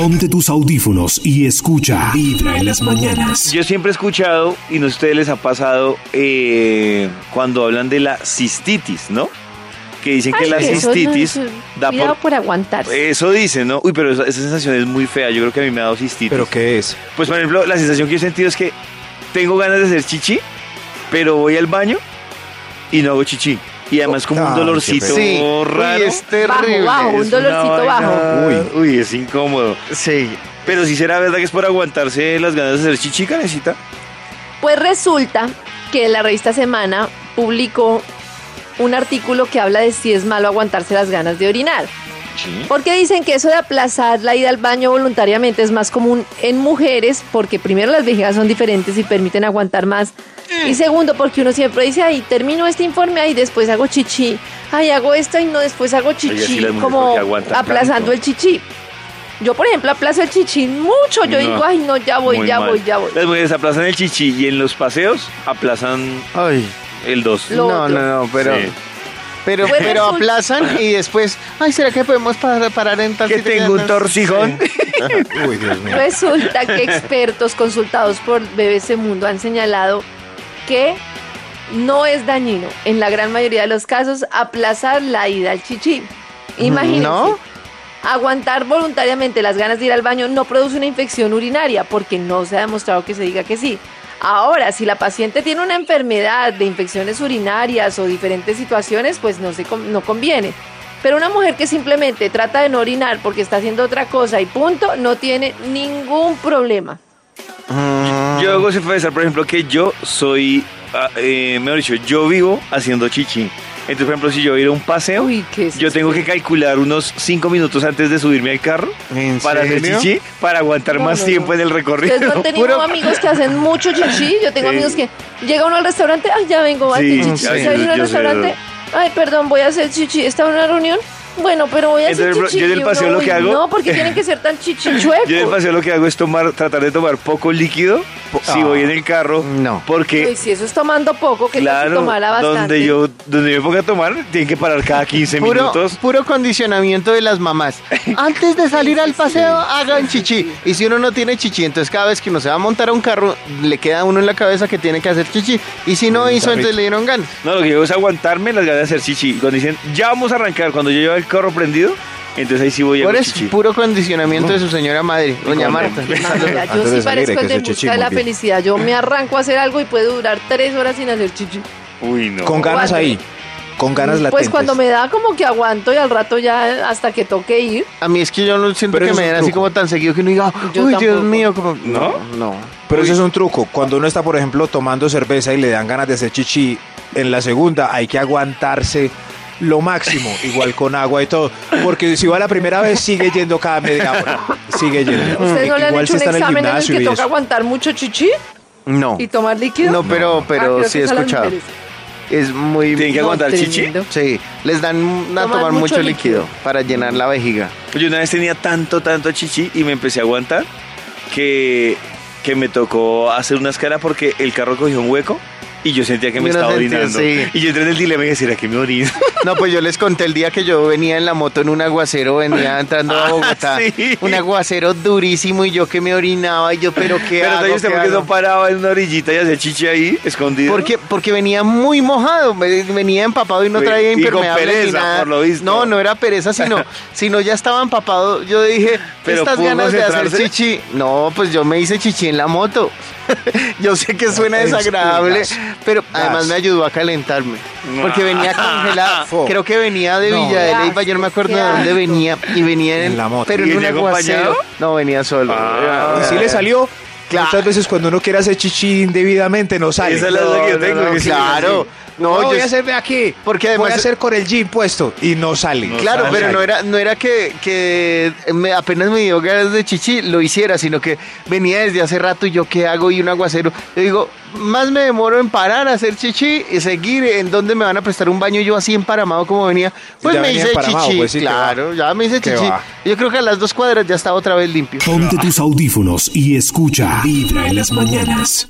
Ponte tus audífonos y escucha Vibra en las mañanas. Yo siempre he escuchado, y no a ustedes les ha pasado, eh, cuando hablan de la cistitis, ¿no? Que dicen que la eso no, cistitis eso- da por... por aguantarse. Eso dicen, ¿no? Uy, pero esa, esa sensación es muy fea. Yo creo que a mí me ha dado cistitis. ¿Pero qué es? Pues, por ejemplo, la sensación que yo he sentido es que tengo ganas de hacer chichi, pero voy al baño y no hago chichi. Y además como un dolorcito Sí, raro. uy, es terrible. Bajo, bajo, un dolorcito bajo. Uy. Uy, es incómodo. Sí. Pero si será verdad que es por aguantarse las ganas de hacer chichi, necesita. Pues resulta que la revista Semana publicó un artículo que habla de si es malo aguantarse las ganas de orinar. Porque dicen que eso de aplazar la ida al baño voluntariamente es más común en mujeres, porque primero las vejigas son diferentes y permiten aguantar más. Y segundo, porque uno siempre dice, ay, termino este informe, ay, después hago chichi. Ay, hago esto y no, después hago chichi. como aplazando tanto. el chichi. Yo, por ejemplo, aplazo el chichi mucho. Yo No, digo, ay, no, ya voy, ya mal. voy, ya voy. Las mujeres aplazan el chichi y en los paseos aplazan Ay. el 2. Lo no, otro. no, no, pero. Sí. Pero, Pues pero resulta- aplazan y después, ay, ¿será que podemos parar, parar en tal Que tengo un torcijón. Uy, Dios mío. Resulta que expertos consultados por BBC Mundo han señalado que no es dañino en la gran mayoría de los casos aplazar la ida al chichi. Imagínense. ¿No? Aguantar voluntariamente las ganas de ir al baño no produce una infección urinaria porque no se ha demostrado que se diga que sí. Ahora, si la paciente tiene una enfermedad de infecciones urinarias o diferentes situaciones, pues no, se, no conviene. Pero una mujer que simplemente trata de no orinar porque está haciendo otra cosa y punto, no tiene ningún problema. Yo hago confesar, por ejemplo, que yo soy, ah, eh, mejor dicho, yo vivo haciendo chichi. Entonces, por ejemplo, si yo voy a ir a un paseo, Uy, qué yo tengo que calcular unos 5 minutos antes de subirme al carro ¿En para hacer serio? chichi, para aguantar No, más no, tiempo no. en el recorrido. Ustedes han tenido Puro- amigos que hacen mucho chichi. Yo tengo Sí. amigos que llega uno al restaurante, ay, ya vengo, ay, Sí, chichi. sí, yo- al sé. restaurante, ay, perdón, voy a hacer chichi. ¿Está en una reunión? Bueno, pero voy a hacer Entonces, chichi. yo en el paseo lo uy, que hago- No, porque tienen que ser tan chichichuecos. Yo en el paseo lo que hago es tomar, tratar de tomar poco líquido si Ah. voy en el carro. No. Porque Uy, si eso es tomando poco, que si Claro, tomara bastante. donde yo, donde yo me ponga a tomar, tienen que parar cada 15 Puro, minutos. puro condicionamiento de las mamás. Antes de salir al paseo, hagan chichi. Y si uno no tiene chichi, entonces cada vez que uno se va a montar a un carro, le queda a uno en la cabeza que tiene que hacer chichi. Y si no hizo, entonces le dieron ganas. No, lo que digo es aguantarme las ganas de hacer chichi. Cuando dicen, ya vamos a arrancar, cuando yo llevo el carro prendido, entonces ahí sí voy a Por chichi. puro condicionamiento de su señora madre, doña? Marta. Yo Antes de sí parezco que el de hacer busca chichi, de la bien. felicidad. Yo me arranco a hacer algo y puede durar tres horas sin hacer chichi. Uy, no. Con ganas ahí. Con ganas latentes. Pues cuando me da como que aguanto y al rato ya hasta que toque ir. A mí es que yo no siento Pero que eso me es den un así truco. como tan seguido que uno diga, Yo uy, Dios tampoco. mío, como... ¿No? No. Pero eso es un truco. Cuando uno está, por ejemplo, tomando cerveza y le dan ganas de hacer chichi, en la segunda hay que aguantarse lo máximo, igual con agua y todo. Porque si va la primera vez, sigue yendo cada media hora. Sigue yendo. ¿Ustedes no le han igual hecho si un está en el examen en el gimnasio que y toca eso. aguantar mucho chichi No. y tomar líquido? No, pero, pero Ah, creo sí que he es a las escuchado. mujeres. Es muy... ¿Tienen que aguantar chichi? tremendo. Sí, les dan a Toman tomar mucho mucho líquido líquido. para llenar la vejiga. Yo una vez tenía tanto, tanto chichi y me empecé a aguantar que, que me tocó hacer una escala porque el carro cogió un hueco y yo sentía que me estaba orinando. sí. Y yo entré en el dilema y dije, ¿será que me orino? No, pues yo les conté el día que yo venía en la moto en un aguacero, venía entrando a Ah, Bogotá. sí. Un aguacero durísimo y yo que me orinaba y yo, pero ¿qué Pero hago? entonces, ¿Qué ¿por qué hago? no paraba en una orillita y hacía chichi ahí, escondido? Porque, porque venía muy mojado, venía empapado y no traía y con impermeable ni pereza, nada. por lo visto. No, no era pereza, sino, sino ya estaba empapado. Yo dije, Pero estas ¿pudo ganas de hacer chichi. No, pues yo me hice chichi en la moto. yo sé que suena Es desagradable. Pero además me ayudó a calentarme. Porque venía congelado. Fo. Creo que venía de No. Villa de Leyva, yo no me acuerdo de dónde venía. Y venía en, En la moto. Pero ¿Y en un aguacero. No, venía solo. Ah. Y si le salió, Claro. muchas veces cuando uno quiere hacer chichi indebidamente no sale. Esa es la duda que yo No, tengo. no, que claro. sí. No, No, voy yo- a hacerme aquí. Porque voy además- a hacer con el jean puesto y no sale. Claro, sale. pero no era, no era que, que me, apenas me dio ganas de chichi, lo hiciera, sino que venía desde hace rato y yo qué hago y un aguacero. Yo digo, más me demoro en parar a hacer chichi y seguir en donde me van a prestar un baño yo así emparamado como venía. Pues Ya me venía hice chichi. pues sí, claro, ya me hice chichi. va. Yo creo que a las dos cuadras ya estaba otra vez limpio. Ponte tus audífonos y escucha Vibra en las mañanas.